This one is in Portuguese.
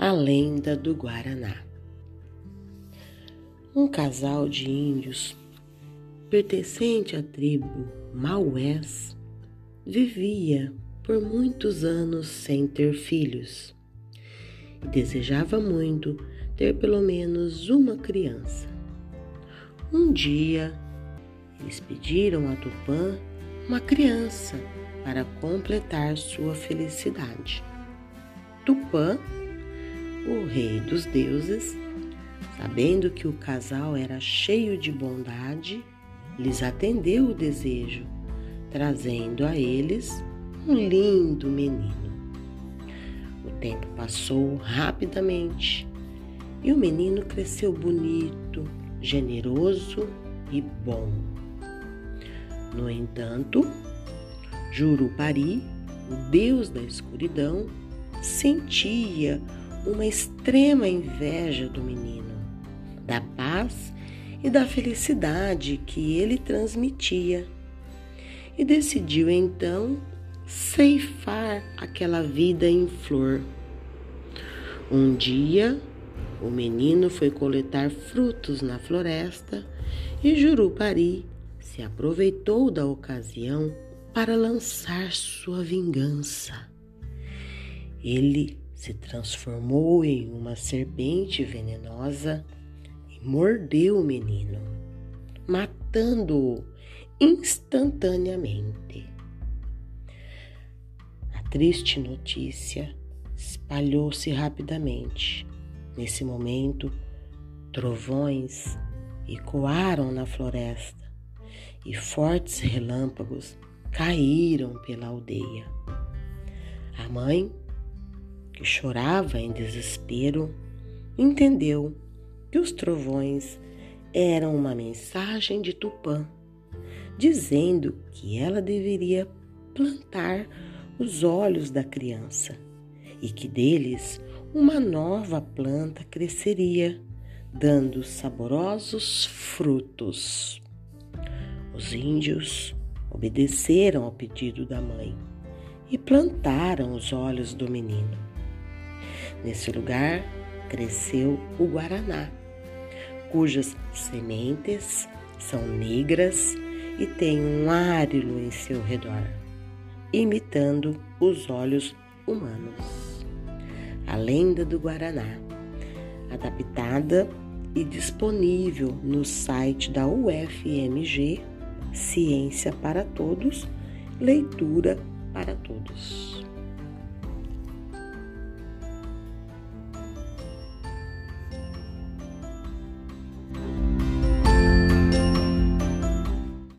A lenda do Guaraná. Um casal de índios pertencente à tribo Maués vivia por muitos anos sem ter filhos e desejava muito ter pelo menos uma criança. Um dia, eles pediram a Tupã uma criança para completar sua felicidade. Tupã o rei dos deuses, sabendo que o casal era cheio de bondade, lhes atendeu o desejo, trazendo a eles um lindo menino. O tempo passou rapidamente e o menino cresceu bonito, generoso e bom. No entanto, Jurupari, o deus da escuridão, sentia uma extrema inveja do menino, da paz e da felicidade que ele transmitia, e decidiu então ceifar aquela vida em flor. Um dia, o menino foi coletar frutos na floresta e Jurupari se aproveitou da ocasião para lançar sua vingança. Ele se transformou em uma serpente venenosa e mordeu o menino, matando-o instantaneamente. A triste notícia espalhou-se rapidamente. Nesse momento, trovões ecoaram na floresta e fortes relâmpagos caíram pela aldeia. A mãe que chorava em desespero, entendeu que os trovões eram uma mensagem de Tupã, dizendo que ela deveria plantar os olhos da criança e que deles uma nova planta cresceria, dando saborosos frutos. Os índios obedeceram ao pedido da mãe e plantaram os olhos do menino. Nesse lugar cresceu o guaraná, cujas sementes são negras e tem um árilo em seu redor, imitando os olhos humanos. A lenda do guaraná, adaptada e disponível no site da UFMG Ciência para Todos, Leitura para Todos.